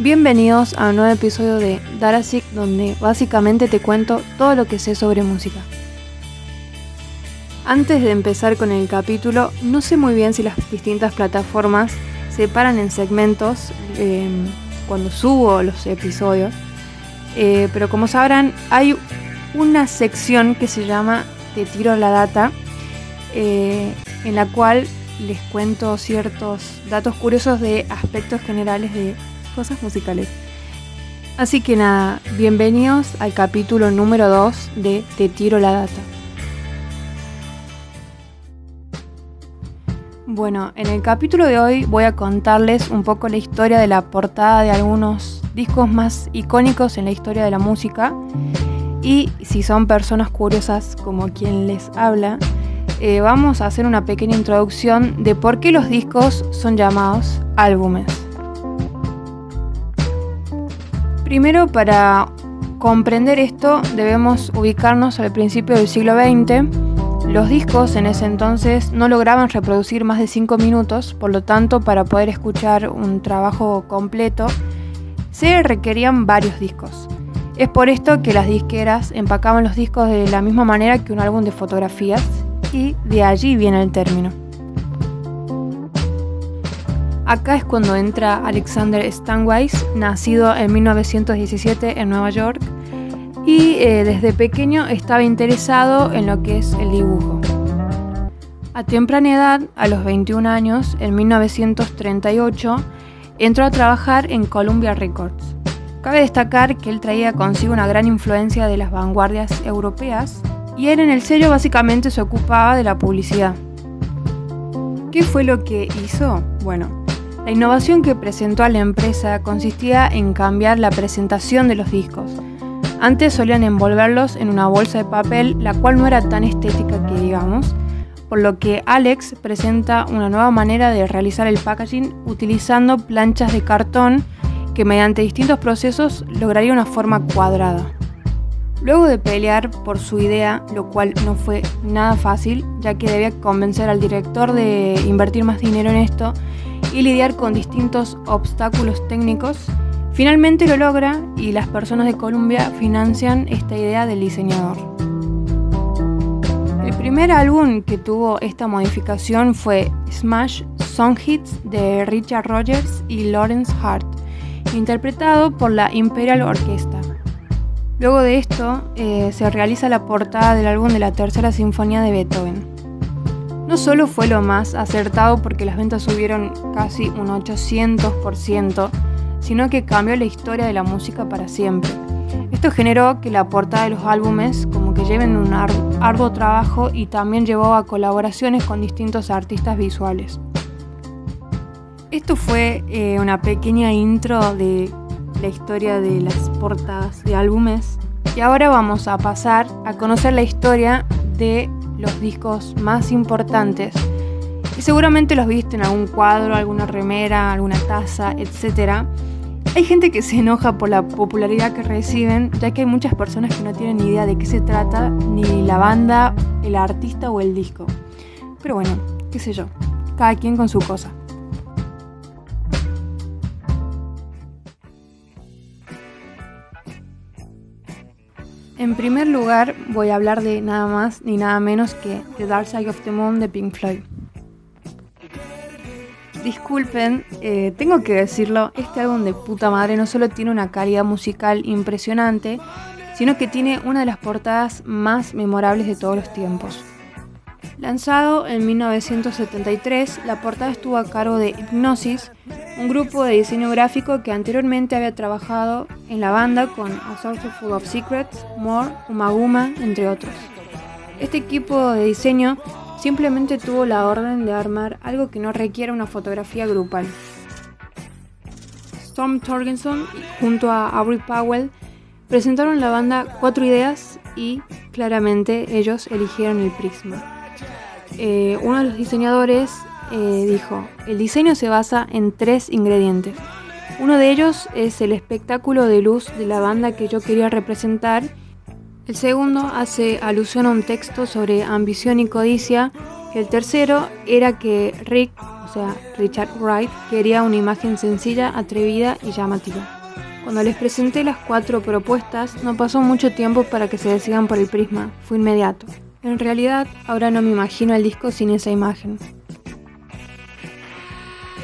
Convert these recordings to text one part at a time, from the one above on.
Bienvenidos a un nuevo episodio de Darasic donde básicamente te cuento todo lo que sé sobre música. Antes de empezar con el capítulo, no sé muy bien si las distintas plataformas separan en segmentos em, cuando subo los episodios, eh, pero como sabrán hay una sección que se llama Te tiro la data, eh, en la cual les cuento ciertos datos curiosos de aspectos generales de cosas musicales. Así que nada, bienvenidos al capítulo número 2 de Te tiro la data. Bueno, en el capítulo de hoy voy a contarles un poco la historia de la portada de algunos discos más icónicos en la historia de la música y si son personas curiosas como quien les habla, eh, vamos a hacer una pequeña introducción de por qué los discos son llamados álbumes. Primero, para comprender esto, debemos ubicarnos al principio del siglo XX. Los discos en ese entonces no lograban reproducir más de 5 minutos, por lo tanto, para poder escuchar un trabajo completo, se requerían varios discos. Es por esto que las disqueras empacaban los discos de la misma manera que un álbum de fotografías, y de allí viene el término. Acá es cuando entra Alexander Stanwise, nacido en 1917 en Nueva York, y eh, desde pequeño estaba interesado en lo que es el dibujo. A temprana edad, a los 21 años, en 1938, entró a trabajar en Columbia Records. Cabe destacar que él traía consigo una gran influencia de las vanguardias europeas y él en el sello básicamente se ocupaba de la publicidad. ¿Qué fue lo que hizo? Bueno, la innovación que presentó a la empresa consistía en cambiar la presentación de los discos. Antes solían envolverlos en una bolsa de papel, la cual no era tan estética que digamos, por lo que Alex presenta una nueva manera de realizar el packaging utilizando planchas de cartón que mediante distintos procesos lograría una forma cuadrada. Luego de pelear por su idea, lo cual no fue nada fácil, ya que debía convencer al director de invertir más dinero en esto, y lidiar con distintos obstáculos técnicos, finalmente lo logra y las personas de Columbia financian esta idea del diseñador. El primer álbum que tuvo esta modificación fue Smash Song Hits de Richard Rogers y Lawrence Hart, interpretado por la Imperial Orchestra. Luego de esto, eh, se realiza la portada del álbum de la Tercera Sinfonía de Beethoven. No solo fue lo más acertado porque las ventas subieron casi un 800%, sino que cambió la historia de la música para siempre. Esto generó que la portada de los álbumes como que lleven un arduo trabajo y también llevó a colaboraciones con distintos artistas visuales. Esto fue eh, una pequeña intro de la historia de las portadas de álbumes y ahora vamos a pasar a conocer la historia de los discos más importantes y seguramente los viste en algún cuadro, alguna remera, alguna taza, etc. Hay gente que se enoja por la popularidad que reciben, ya que hay muchas personas que no tienen ni idea de qué se trata, ni la banda, el artista o el disco. Pero bueno, qué sé yo, cada quien con su cosa. En primer lugar, voy a hablar de nada más ni nada menos que The Dark Side of the Moon de Pink Floyd. Disculpen, eh, tengo que decirlo, este álbum de puta madre no solo tiene una calidad musical impresionante, sino que tiene una de las portadas más memorables de todos los tiempos. Lanzado en 1973, la portada estuvo a cargo de Hypnosis, un grupo de diseño gráfico que anteriormente había trabajado en la banda con A Source Full of Secrets, More, Umaguma, entre otros. Este equipo de diseño simplemente tuvo la orden de armar algo que no requiera una fotografía grupal. Storm Torgenson junto a Aubrey Powell presentaron la banda cuatro ideas y claramente ellos eligieron el prisma. Eh, uno de los diseñadores eh, dijo, el diseño se basa en tres ingredientes. Uno de ellos es el espectáculo de luz de la banda que yo quería representar. El segundo hace alusión a un texto sobre ambición y codicia. El tercero era que Rick, o sea, Richard Wright, quería una imagen sencilla, atrevida y llamativa. Cuando les presenté las cuatro propuestas, no pasó mucho tiempo para que se decidan por el prisma, fue inmediato. En realidad, ahora no me imagino el disco sin esa imagen.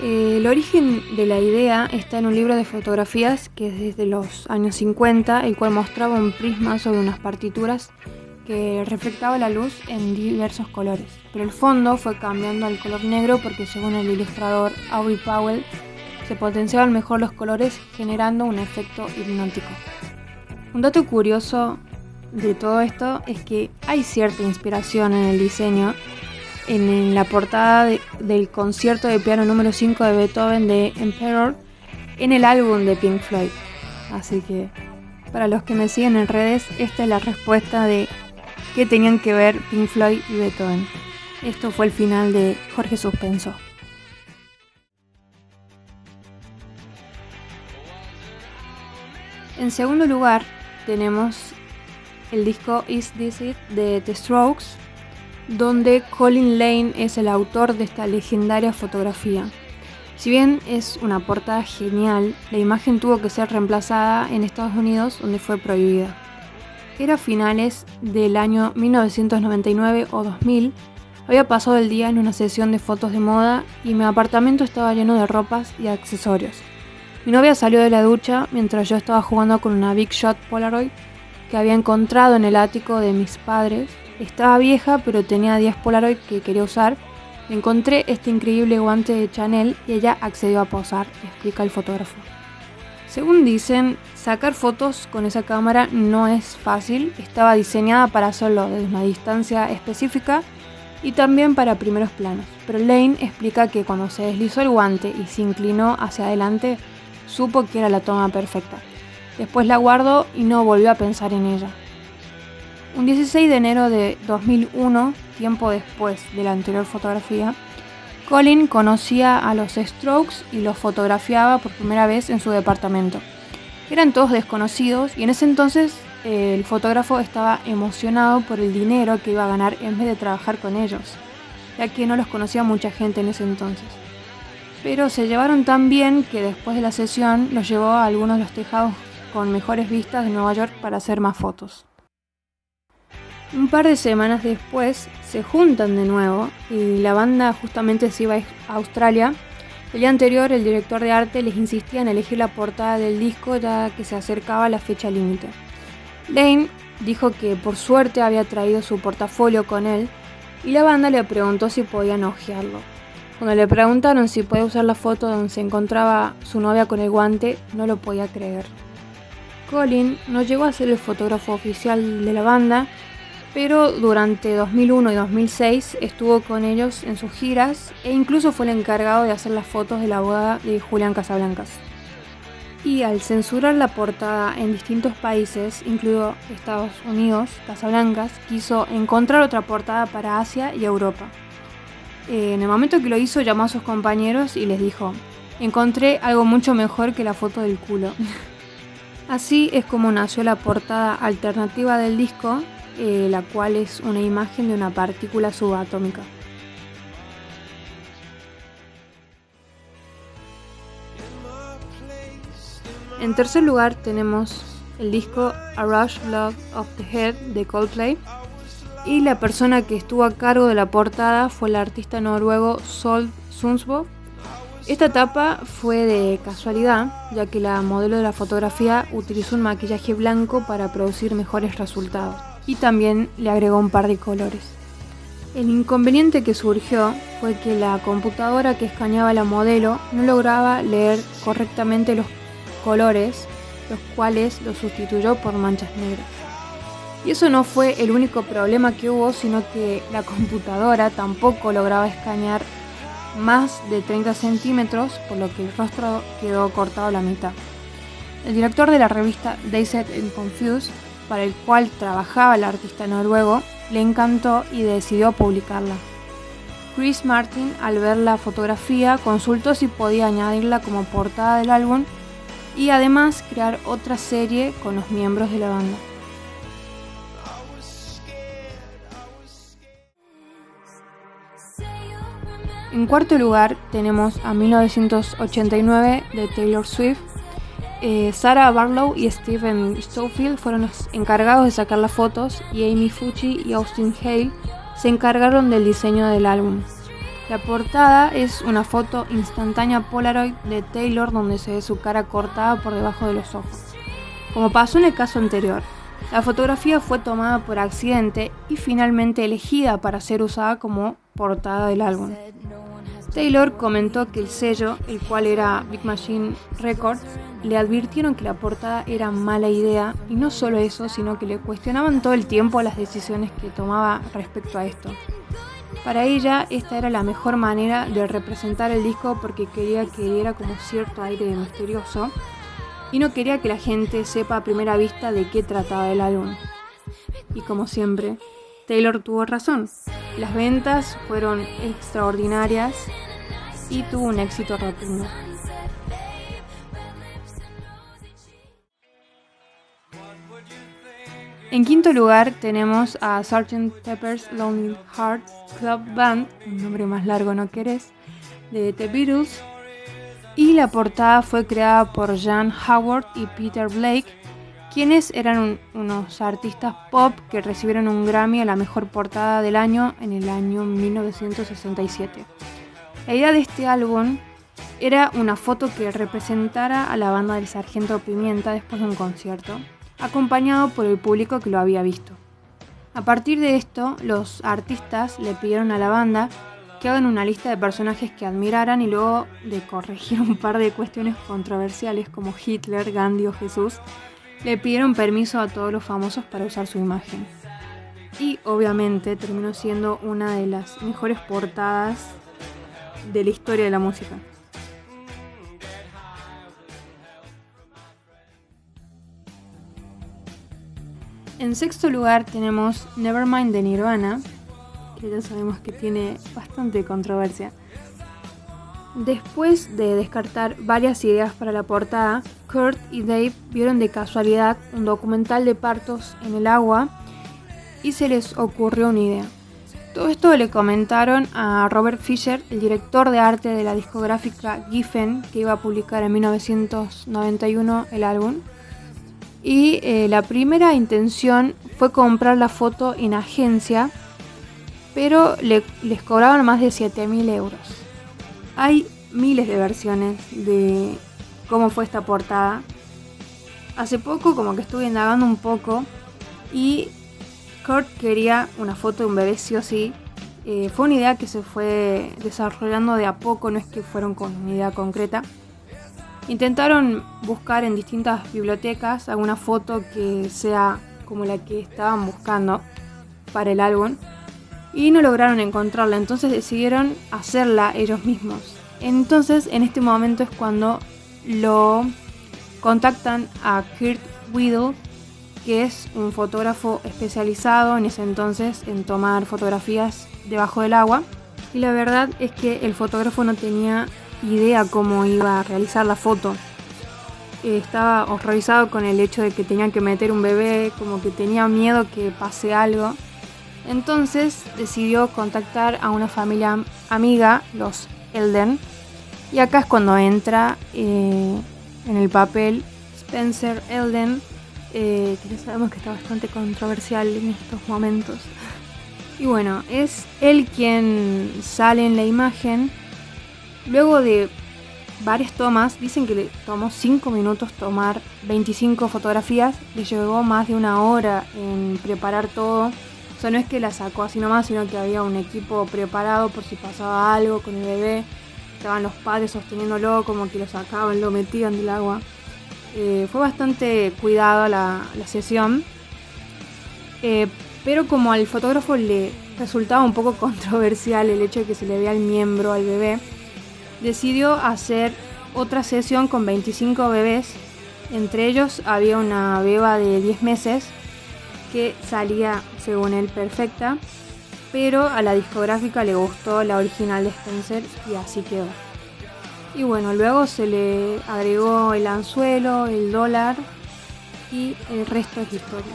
El origen de la idea está en un libro de fotografías que es desde los años 50, el cual mostraba un prisma sobre unas partituras que reflectaba la luz en diversos colores. Pero el fondo fue cambiando al color negro porque según el ilustrador Aubrey Powell, se potenciaban mejor los colores generando un efecto hipnótico. Un dato curioso de todo esto es que hay cierta inspiración en el diseño en, la portada del concierto de piano número 5 de Beethoven de Emperor en el álbum de Pink Floyd. Así que para los que me siguen en redes, esta es la respuesta de qué tenían que ver Pink Floyd y Beethoven. Esto fue el final de Jorge Suspenso. En segundo lugar, tenemos el disco Is This It de The Strokes, donde Colin Lane es el autor de esta legendaria fotografía. Si bien es una portada genial, la imagen tuvo que ser reemplazada en Estados Unidos, donde fue prohibida. Era finales del año 1999 o 2000, había pasado el día en una sesión de fotos de moda y mi apartamento estaba lleno de ropas y accesorios. Mi novia salió de la ducha mientras yo estaba jugando con una Big Shot Polaroid que había encontrado en el ático de mis padres. Estaba vieja, pero tenía 10 Polaroid que quería usar. Encontré este increíble guante de Chanel y ella accedió a posar, explica el fotógrafo. Según dicen, sacar fotos con esa cámara no es fácil, estaba diseñada para hacerlo desde una distancia específica y también para primeros planos. Pero Lane explica que cuando se deslizó el guante y se inclinó hacia adelante, Supo que era la toma perfecta. Después la guardó y no volvió a pensar en ella. Un 16 de enero de 2001, tiempo después de la anterior fotografía, Colin conocía a los Strokes y los fotografiaba por primera vez en su departamento. Eran todos desconocidos y en ese entonces eh, el fotógrafo estaba emocionado por el dinero que iba a ganar en vez de trabajar con ellos, ya que no los conocía mucha gente en ese entonces pero se llevaron tan bien que después de la sesión los llevó a algunos de los tejados con mejores vistas de Nueva York para hacer más fotos. Un par de semanas después se juntan de nuevo y la banda justamente se iba a Australia. El día anterior el director de arte les insistía en elegir la portada del disco ya que se acercaba la fecha límite. Lane dijo que por suerte había traído su portafolio con él y la banda le preguntó si podían hojearlo. Cuando le preguntaron si podía usar la foto donde se encontraba su novia con el guante, no lo podía creer. Colin no llegó a ser el fotógrafo oficial de la banda, pero durante 2001 y 2006 estuvo con ellos en sus giras e incluso fue el encargado de hacer las fotos de la boda de Julián Casablancas. Y al censurar la portada en distintos países, incluido Estados Unidos, Casablancas quiso encontrar otra portada para Asia y Europa. Eh, en el momento que lo hizo llamó a sus compañeros y les dijo, encontré algo mucho mejor que la foto del culo. Así es como nació la portada alternativa del disco, eh, la cual es una imagen de una partícula subatómica. En tercer lugar tenemos el disco A Rush Love of the Head de Coldplay, y la persona que estuvo a cargo de la portada fue el artista noruego Sol Sundsbo. Esta etapa fue de casualidad, ya que la modelo de la fotografía utilizó un maquillaje blanco para producir mejores resultados y también le agregó un par de colores. El inconveniente que surgió fue que la computadora que escaneaba la modelo no lograba leer correctamente los colores, los cuales lo sustituyó por manchas negras. Y eso no fue el único problema que hubo, sino que la computadora tampoco lograba escanear más de 30 centímetros, por lo que el rostro quedó cortado a la mitad. El director de la revista Dazed and Confused, para el cual trabajaba el artista noruego, le encantó y decidió publicarla. Chris Martin, al ver la fotografía, consultó si podía añadirla como portada del álbum y además crear otra serie con los miembros de la banda. En cuarto lugar tenemos a 1989 de Taylor Swift. Eh, Sarah Barlow y Stephen Stofield fueron los encargados de sacar las fotos y Amy Fucci y Austin Hale se encargaron del diseño del álbum. La portada es una foto instantánea Polaroid de Taylor donde se ve su cara cortada por debajo de los ojos. Como pasó en el caso anterior, la fotografía fue tomada por accidente y finalmente elegida para ser usada como portada del álbum. Taylor comentó que el sello, el cual era Big Machine Records, le advirtieron que la portada era mala idea y no solo eso, sino que le cuestionaban todo el tiempo las decisiones que tomaba respecto a esto. Para ella esta era la mejor manera de representar el disco porque quería que diera como cierto aire misterioso y no quería que la gente sepa a primera vista de qué trataba el álbum. Y como siempre, Taylor tuvo razón. Las ventas fueron extraordinarias y tuvo un éxito rotundo. En quinto lugar tenemos a Sgt. Pepper's Lonely Hearts Club Band, un nombre más largo no querés, de The Beatles, y la portada fue creada por Jan Howard y Peter Blake, quienes eran unos artistas pop que recibieron un Grammy a la mejor portada del año en el año 1967. La idea de este álbum era una foto que representara a la banda del Sargento Pimienta después de un concierto, acompañado por el público que lo había visto. A partir de esto, los artistas le pidieron a la banda que hagan una lista de personajes que admiraran y luego de corregir un par de cuestiones controversiales como Hitler, Gandhi o Jesús, le pidieron permiso a todos los famosos para usar su imagen. Y obviamente terminó siendo una de las mejores portadas de la historia de la música. En sexto lugar tenemos Nevermind de Nirvana, que ya sabemos que tiene bastante controversia. Después de descartar varias ideas para la portada, Kurt y Dave vieron de casualidad un documental de partos en el agua y se les ocurrió una idea. Todo esto le comentaron a Robert Fisher, el director de arte de la discográfica Giffen, que iba a publicar en 1991 el álbum. Y eh, la primera intención fue comprar la foto en agencia pero les cobraban más de 7.000 euros. Hay miles de versiones de cómo fue esta portada. Hace poco como que estuve indagando un poco y Kurt quería una foto de un bebé sí o sí. Eh, fue una idea que se fue desarrollando de a poco, no es que fueron con una idea concreta. Intentaron buscar en distintas bibliotecas alguna foto que sea como la que estaban buscando para el álbum y no lograron encontrarla, entonces decidieron hacerla ellos mismos. Entonces en este momento es cuando lo contactan a Kurt Whittle, que es un fotógrafo especializado en ese entonces en tomar fotografías debajo del agua. Y la verdad es que el fotógrafo no tenía idea cómo iba a realizar la foto. Estaba horrorizado con el hecho de que tenían que meter un bebé, como que tenía miedo que pase algo. Entonces decidió contactar a una familia amiga, los Elden, y acá es cuando entra eh, en el papel Spencer Elden, eh, que ya sabemos que está bastante controversial en estos momentos. Y bueno, es él quien sale en la imagen. Luego de varias tomas, dicen que le tomó 5 minutos tomar 25 fotografías, le llevó más de una hora en preparar todo o sea, no es que la sacó así nomás, sino que había un equipo preparado por si pasaba algo con el bebé. Estaban los padres sosteniéndolo, como que lo sacaban, lo metían del agua. Eh, fue bastante cuidado la, sesión. Eh, pero como al fotógrafo le resultaba un poco controversial el hecho de que se le vea el miembro al bebé, decidió hacer otra sesión con 25 bebés. Entre ellos había una beba de 10 meses que salía, según él, perfecta, pero a la discográfica le gustó la original de Spencer y así quedó. Y bueno, luego se le agregó el anzuelo, el dólar y el resto es historia.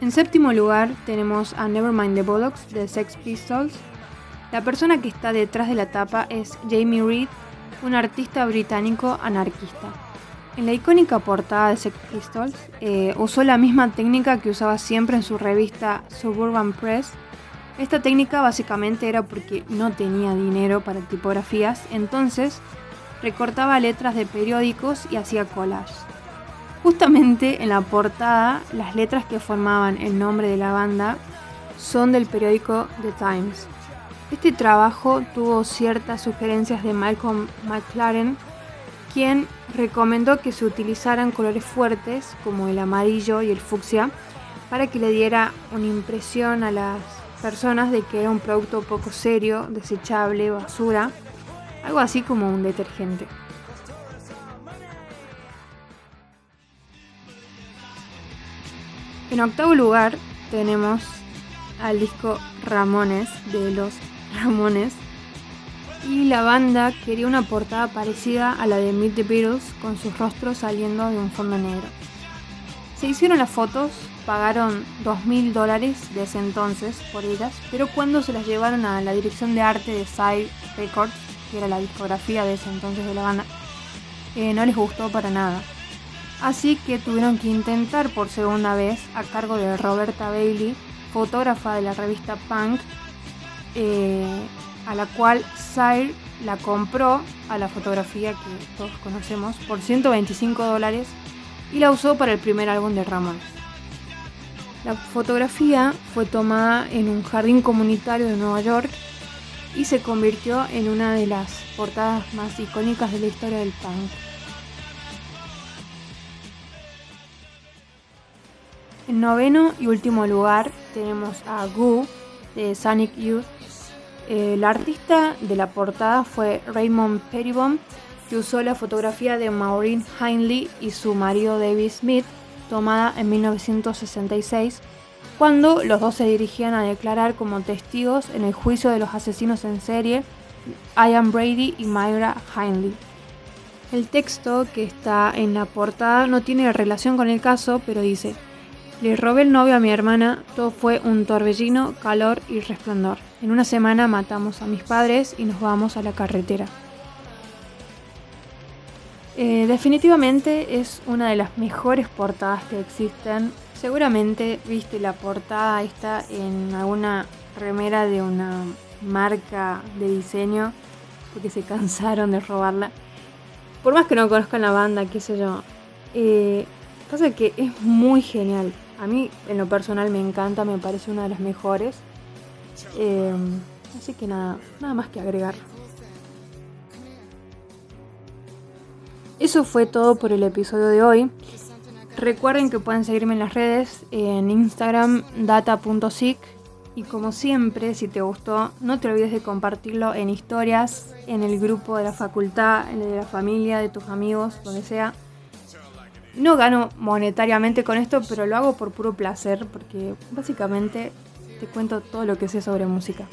En séptimo lugar tenemos a Nevermind the Bollocks de Sex Pistols. La persona que está detrás de la tapa es Jamie Reed, un artista británico anarquista. En la icónica portada de Sex Pistols eh, usó la misma técnica que usaba siempre en su revista Suburban Press. Esta técnica básicamente era porque no tenía dinero para tipografías, entonces recortaba letras de periódicos y hacía collage. Justamente en la portada, las letras que formaban el nombre de la banda son del periódico The Times. Este trabajo tuvo ciertas sugerencias de Malcolm McLaren, quien recomendó que se utilizaran colores fuertes como el amarillo y el fucsia para que le diera una impresión a las personas de que era un producto poco serio, desechable, basura, algo así como un detergente. En octavo lugar tenemos al disco Ramones de los Ramones y la banda quería una portada parecida a la de Meet the Beatles con sus rostros saliendo de un fondo negro. Se hicieron las fotos, pagaron 2.000 dólares de ese entonces por ellas, pero cuando se las llevaron a la dirección de arte de Side Records, que era la discografía de ese entonces de la banda, eh, no les gustó para nada. Así que tuvieron que intentar por segunda vez a cargo de Roberta Bailey, fotógrafa de la revista Punk, eh, a la cual Sire la compró a la fotografía que todos conocemos por 125 dólares y la usó para el primer álbum de Ramones. La fotografía fue tomada en un jardín comunitario de Nueva York y se convirtió en una de las portadas más icónicas de la historia del punk. En noveno y último lugar tenemos a Goo de Sonic Youth el artista de la portada fue Raymond Pettibon, que usó la fotografía de Maureen Hindley y su marido David Smith, tomada en 1966, cuando los dos se dirigían a declarar como testigos en el juicio de los asesinos en serie Ian Brady y Myra Hindley. El texto que está en la portada no tiene relación con el caso, pero dice, le robé el novio a mi hermana, todo fue un torbellino, calor y resplandor. En una semana matamos a mis padres y nos vamos a la carretera. Eh, definitivamente es una de las mejores portadas que existen. Seguramente viste la portada esta en alguna remera de una marca de diseño porque se cansaron de robarla. Por más que no conozcan la banda, qué sé yo. Eh, pasa que es muy genial. A mí en lo personal me encanta, me parece una de las mejores. Em, así que nada, nada más que agregar. Eso fue todo por el episodio de hoy. Recuerden que pueden seguirme en las redes, en Instagram data.sic y como siempre, si te gustó, no te olvides de compartirlo en historias, en el grupo de la facultad, en el de la familia, de tus amigos, donde sea. No gano monetariamente con esto, pero lo hago por puro placer, porque básicamente te cuento todo lo que sé sobre música.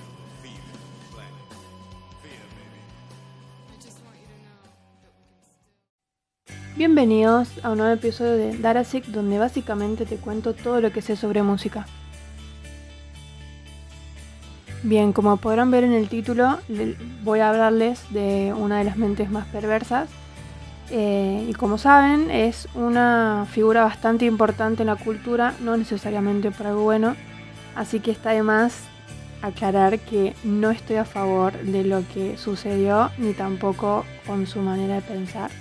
Bienvenidos a un nuevo episodio de Darasic donde básicamente te cuento todo lo que sé sobre música. Bien, como podrán ver en el título, voy a hablarles de una de las mentes más perversas. Eh, y como saben, es una figura bastante importante en la cultura, no necesariamente por algo bueno, Así que está de más aclarar que no estoy a favor de lo que sucedió ni tampoco con su manera de pensar.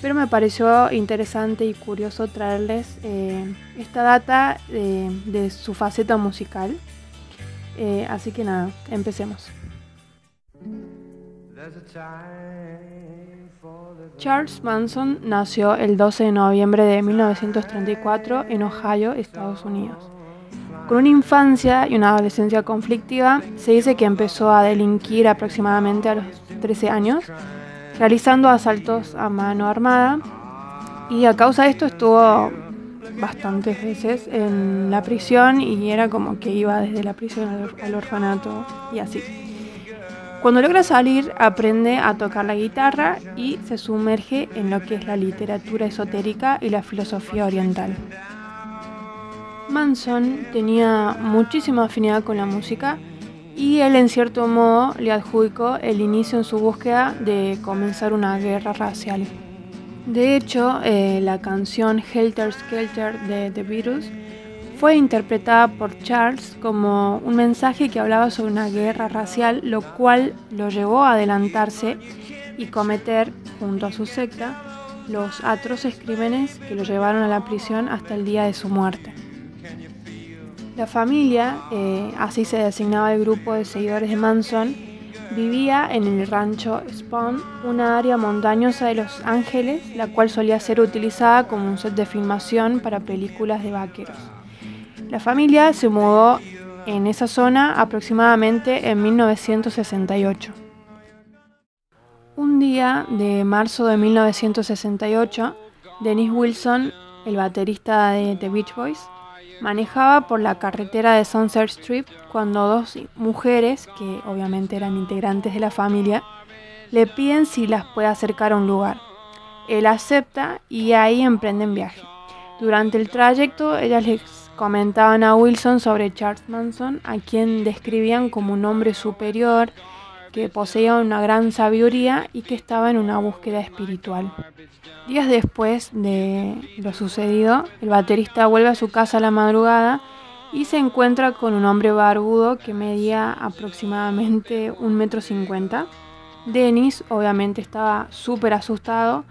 Pero me pareció interesante y curioso traerles eh, esta data de, su faceta musical. Eh, así que nada, empecemos. Charles Manson nació el 12 de noviembre de 1934 en Ohio, Estados Unidos. Con una infancia y una adolescencia conflictiva, se dice que empezó a delinquir aproximadamente a los 13 años, realizando asaltos a mano armada y a causa de esto estuvo bastantes veces en la prisión y era como que iba desde la prisión al, orfanato y así. Cuando logra salir aprende a tocar la guitarra y se sumerge en lo que es la literatura esotérica y la filosofía oriental. Manson tenía muchísima afinidad con la música y él en cierto modo le adjudicó el inicio en su búsqueda de comenzar una guerra racial. De hecho, eh, la canción Helter Skelter de The Beatles fue interpretada por Charles como un mensaje que hablaba sobre una guerra racial, lo cual lo llevó a adelantarse y cometer, junto a su secta, los atroces crímenes que lo llevaron a la prisión hasta el día de su muerte. La familia, eh, así se designaba el grupo de seguidores de Manson, vivía en el rancho Spawn, una área montañosa de Los Ángeles, la cual solía ser utilizada como un set de filmación para películas de vaqueros. La familia se mudó en esa zona aproximadamente en 1968. Un día de marzo de 1968, Dennis Wilson, el baterista de The Beach Boys, manejaba por la carretera de Sunset Strip cuando dos mujeres, que obviamente eran integrantes de la familia, le piden si las puede acercar a un lugar. Él acepta y ahí emprenden viaje. Durante el trayecto, ellas les comentaban a Wilson sobre Charles Manson, a quien describían como un hombre superior, que poseía una gran sabiduría y que estaba en una búsqueda espiritual. Días después de lo sucedido, el baterista vuelve a su casa a la madrugada y se encuentra con un hombre barbudo que medía aproximadamente un metro cincuenta. Dennis obviamente estaba súper asustado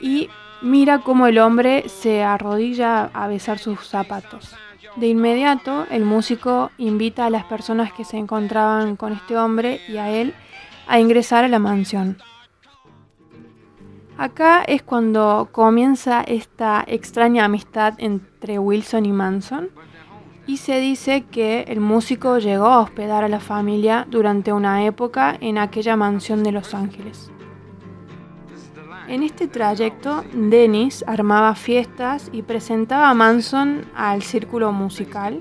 y mira cómo el hombre se arrodilla a besar sus zapatos. De inmediato, el músico invita a las personas que se encontraban con este hombre y a él a ingresar a la mansión. Acá es cuando comienza esta extraña amistad entre Wilson y Manson y se dice que el músico llegó a hospedar a la familia durante una época en aquella mansión de Los Ángeles. En este trayecto, Dennis armaba fiestas y presentaba a Manson al círculo musical.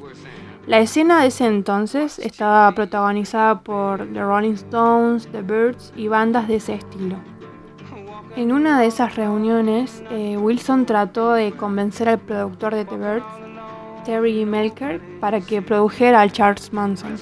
La escena de ese entonces estaba protagonizada por The Rolling Stones, The Birds y bandas de ese estilo. En una de esas reuniones, eh, Wilson trató de convencer al productor de The Birds, Terry Melker, para que produjera al Charles Manson.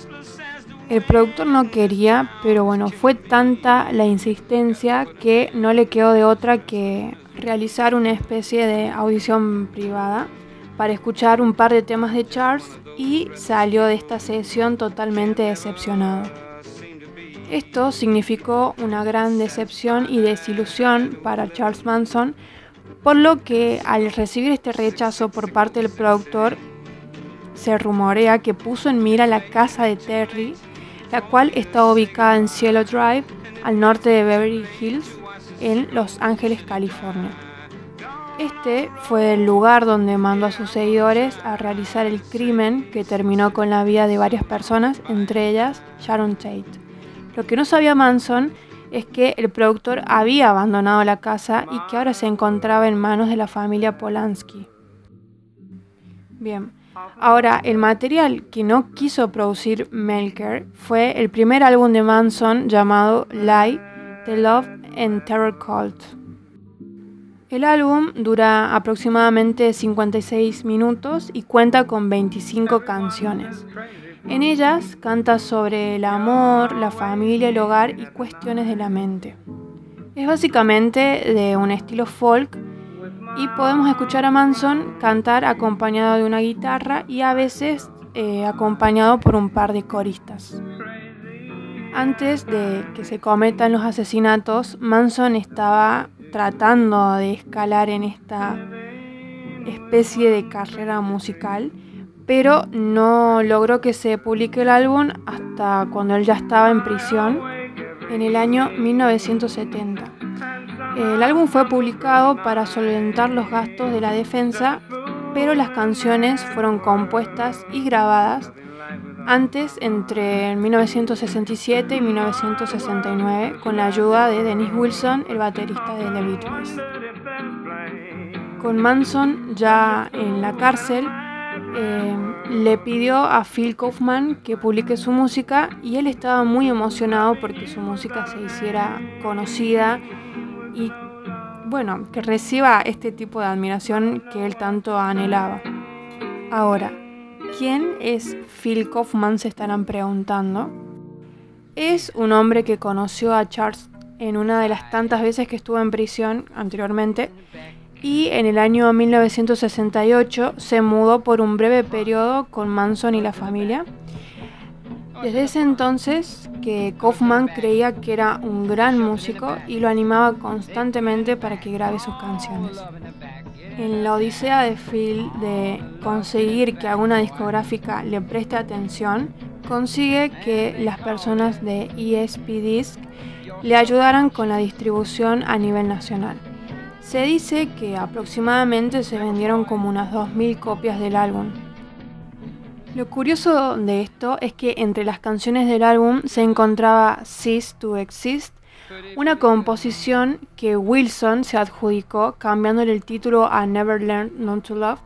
El productor no quería, pero bueno, fue tanta la insistencia que no le quedó de otra que realizar una especie de audición privada para escuchar un par de temas de Charles y salió de esta sesión totalmente decepcionado. Esto significó una gran decepción y desilusión para Charles Manson, por lo que al recibir este rechazo por parte del productor, se rumorea que puso en mira la casa de Terry la cual está ubicada en Cielo Drive, al norte de Beverly Hills, en Los Ángeles, California. Este fue el lugar donde mandó a sus seguidores a realizar el crimen que terminó con la vida de varias personas, entre ellas Sharon Tate. Lo que no sabía Manson es que el productor había abandonado la casa y que ahora se encontraba en manos de la familia Polanski. Bien, Ahora, el material que no quiso producir Melker fue el primer álbum de Manson llamado Lie, The Love and Terror Cult. El álbum dura aproximadamente 56 minutos y cuenta con 25 canciones. En ellas canta sobre el amor, la familia, el hogar y cuestiones de la mente. Es básicamente de un estilo folk y podemos escuchar a Manson cantar acompañado de una guitarra y a veces eh, acompañado por un par de coristas. Antes de que se cometan los asesinatos, Manson estaba tratando de escalar en esta especie de carrera musical, pero no logró que se publique el álbum hasta cuando él ya estaba en prisión en el año 1970. El álbum fue publicado para solventar los gastos de la defensa, pero las canciones fueron compuestas y grabadas antes entre 1967 y 1969 con la ayuda de Dennis Wilson, el baterista de The Beatles. Con Manson ya en la cárcel, eh, le pidió a Phil Kaufman que publique su música y él estaba muy emocionado porque su música se hiciera conocida y bueno, que reciba este tipo de admiración que él tanto anhelaba. Ahora, ¿Quién es Phil Kaufman? Se estarán preguntando. Es un hombre que conoció a Charles en una de las tantas veces que estuvo en prisión anteriormente y en el año 1968 se mudó por un breve periodo con Manson y la familia. Desde ese entonces que Kaufman creía que era un gran músico y lo animaba constantemente para que grabe sus canciones. En la odisea de Phil de conseguir que alguna discográfica le preste atención, consigue que las personas de ESP Disc le ayudaran con la distribución a nivel nacional. Se dice que aproximadamente se vendieron como unas 2.000 copias del álbum. Lo curioso de esto es que entre las canciones del álbum se encontraba Cease to Exist, una composición que Wilson se adjudicó cambiándole el título a Never Learned Not to Love.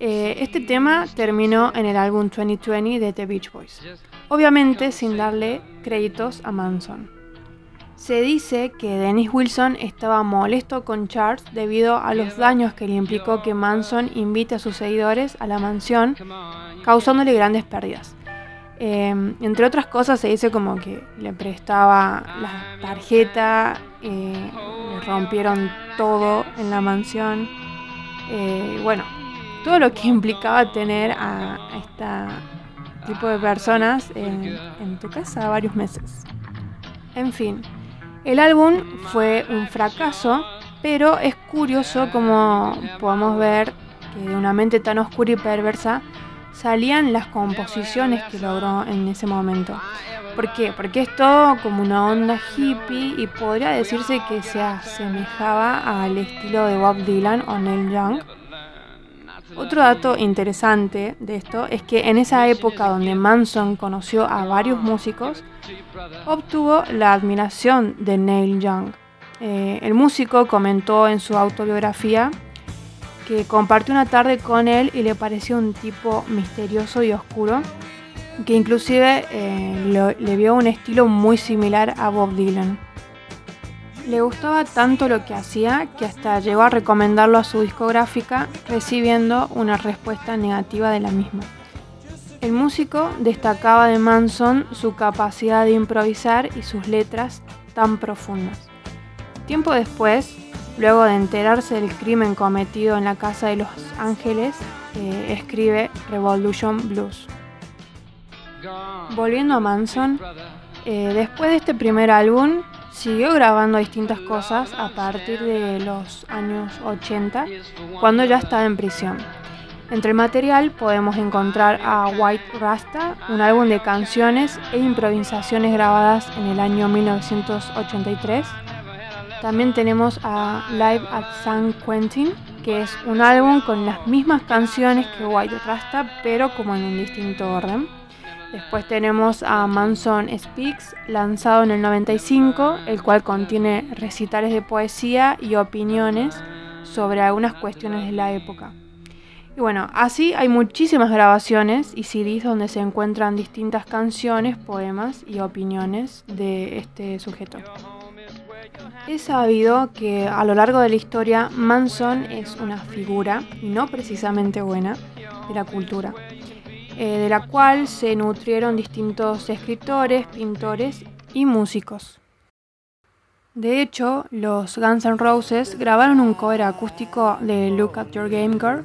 Eh, este tema terminó en el álbum 2020 de The Beach Boys, obviamente sin darle créditos a Manson. Se dice que Dennis Wilson estaba molesto con Charles debido a los daños que le implicó que Manson invite a sus seguidores a la mansión, causándole grandes pérdidas. Em, entre otras cosas se dice como que le prestaba la tarjeta, eh, le rompieron todo en la mansión. Eh, bueno, todo lo que implicaba tener a, este tipo de personas en tu casa varios meses. En fin, el álbum fue un fracaso, pero es curioso como podemos ver que de una mente tan oscura y perversa salían las composiciones que logró en ese momento. ¿Por qué? Porque es todo como una onda hippie y podría decirse que se asemejaba al estilo de Bob Dylan o Neil Young. Otro dato interesante de esto es que en esa época donde Manson conoció a varios músicos, obtuvo la admiración de Neil Young. Eh, el músico comentó en su autobiografía que compartió una tarde con él y le pareció un tipo misterioso y oscuro, que inclusive eh, le vio un estilo muy similar a Bob Dylan. Le gustaba tanto lo que hacía que hasta llegó a recomendarlo a su discográfica, recibiendo una respuesta negativa de la misma. El músico destacaba de Manson su capacidad de improvisar y sus letras tan profundas. Tiempo después, luego de enterarse del crimen cometido en la casa de Los Ángeles, eh, escribe Revolution Blues. Volviendo a Manson, eh, después de este primer álbum, Siguió grabando distintas cosas a partir de los años 80, cuando ya estaba en prisión. Entre el material podemos encontrar a White Rasta, un álbum de canciones e improvisaciones grabadas en el año 1983. También tenemos a Live at San Quentin, que es un álbum con las mismas canciones que White Rasta, pero como en un distinto orden. Después tenemos a Manson Speaks, lanzado en el 95, el cual contiene recitales de poesía y opiniones sobre algunas cuestiones de la época. Y bueno, así hay muchísimas grabaciones y CDs donde se encuentran distintas canciones, poemas y opiniones de este sujeto. He sabido que a lo largo de la historia Manson es una figura, no precisamente buena, de la cultura. Eh, de la cual se nutrieron distintos escritores, pintores y músicos. De hecho, los Guns N' Roses grabaron un cover acústico de Look at Your Game Girl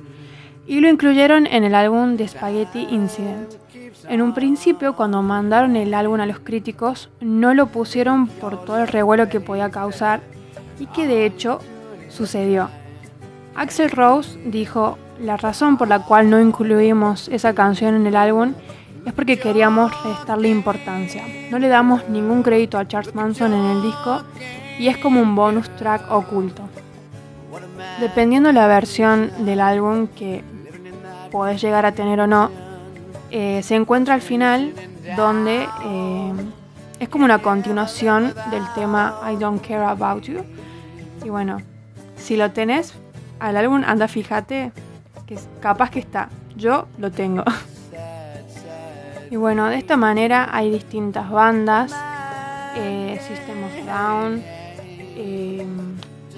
y lo incluyeron en el álbum de Spaghetti Incident. En un principio, cuando mandaron el álbum a los críticos, no lo pusieron por todo el revuelo que podía causar y que de hecho sucedió. Axel Rose dijo, la razón por la cual no incluimos esa canción en el álbum es porque queríamos restarle importancia. No le damos ningún crédito a Charles Manson en el disco y es como un bonus track oculto. Dependiendo la versión del álbum que podés llegar a tener o no, eh, se encuentra al final donde eh, es como una continuación del tema I Don't Care About You. Y bueno, si lo tenés al álbum, anda, fíjate que capaz que está. Yo lo tengo. y bueno, de esta manera hay distintas bandas. Eh, System of Down.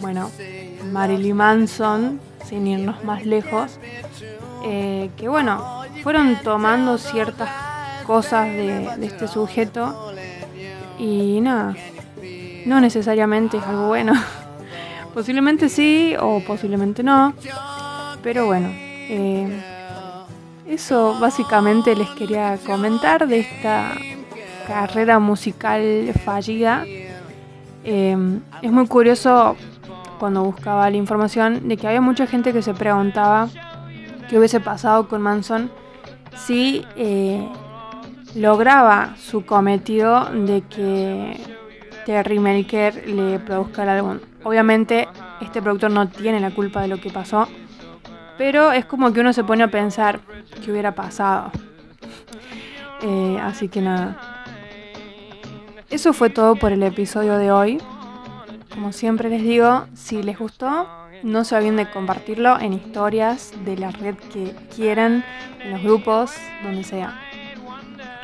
Bueno, Marilyn Manson, sin irnos más lejos. Eh, que bueno, fueron tomando ciertas cosas de, este sujeto y nada, no necesariamente es algo bueno. posiblemente sí o posiblemente no, pero bueno, eh, eso básicamente les quería comentar de esta carrera musical fallida. Eh, es muy curioso cuando buscaba la información de que había mucha gente que se preguntaba qué hubiese pasado con Manson si eh, lograba su cometido de que Terry Melker le produzca el álbum. Obviamente este productor no tiene la culpa de lo que pasó, pero es como que uno se pone a pensar qué hubiera pasado. Eh, así que nada. Eso fue todo por el episodio de hoy. Como siempre les digo, si les gustó, no se olviden de compartirlo en historias de la red que quieran, en los grupos, donde sea.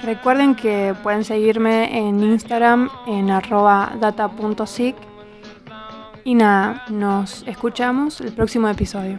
Recuerden que pueden seguirme en Instagram en arroba. Y nada, nos escuchamos el próximo episodio.